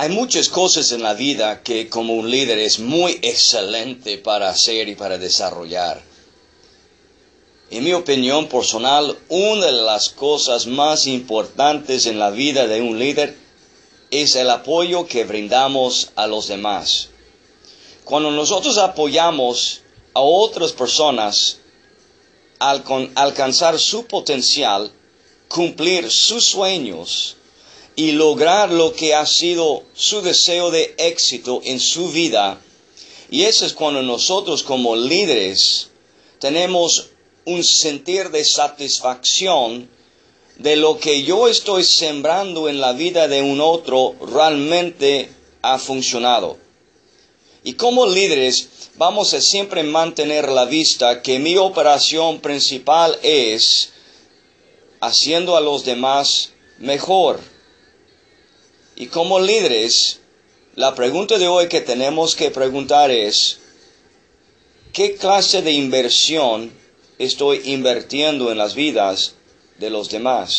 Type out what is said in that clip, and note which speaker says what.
Speaker 1: Hay muchas cosas en la vida que como un líder es muy excelente para hacer y para desarrollar. En mi opinión personal, una de las cosas más importantes en la vida de un líder es el apoyo que brindamos a los demás. Cuando nosotros apoyamos a otras personas al alcanzar su potencial, cumplir sus sueños y lograr lo que ha sido su deseo de éxito en su vida, y eso es cuando nosotros como líderes tenemos un sentir de satisfacción de lo que yo estoy sembrando en la vida de un otro realmente ha funcionado. Y como líderes vamos a siempre mantener la vista que mi operación principal es haciendo a los demás mejor. Y como líderes, la pregunta de hoy que tenemos que preguntar es, ¿qué clase de inversión estoy invirtiendo en las vidas de los demás?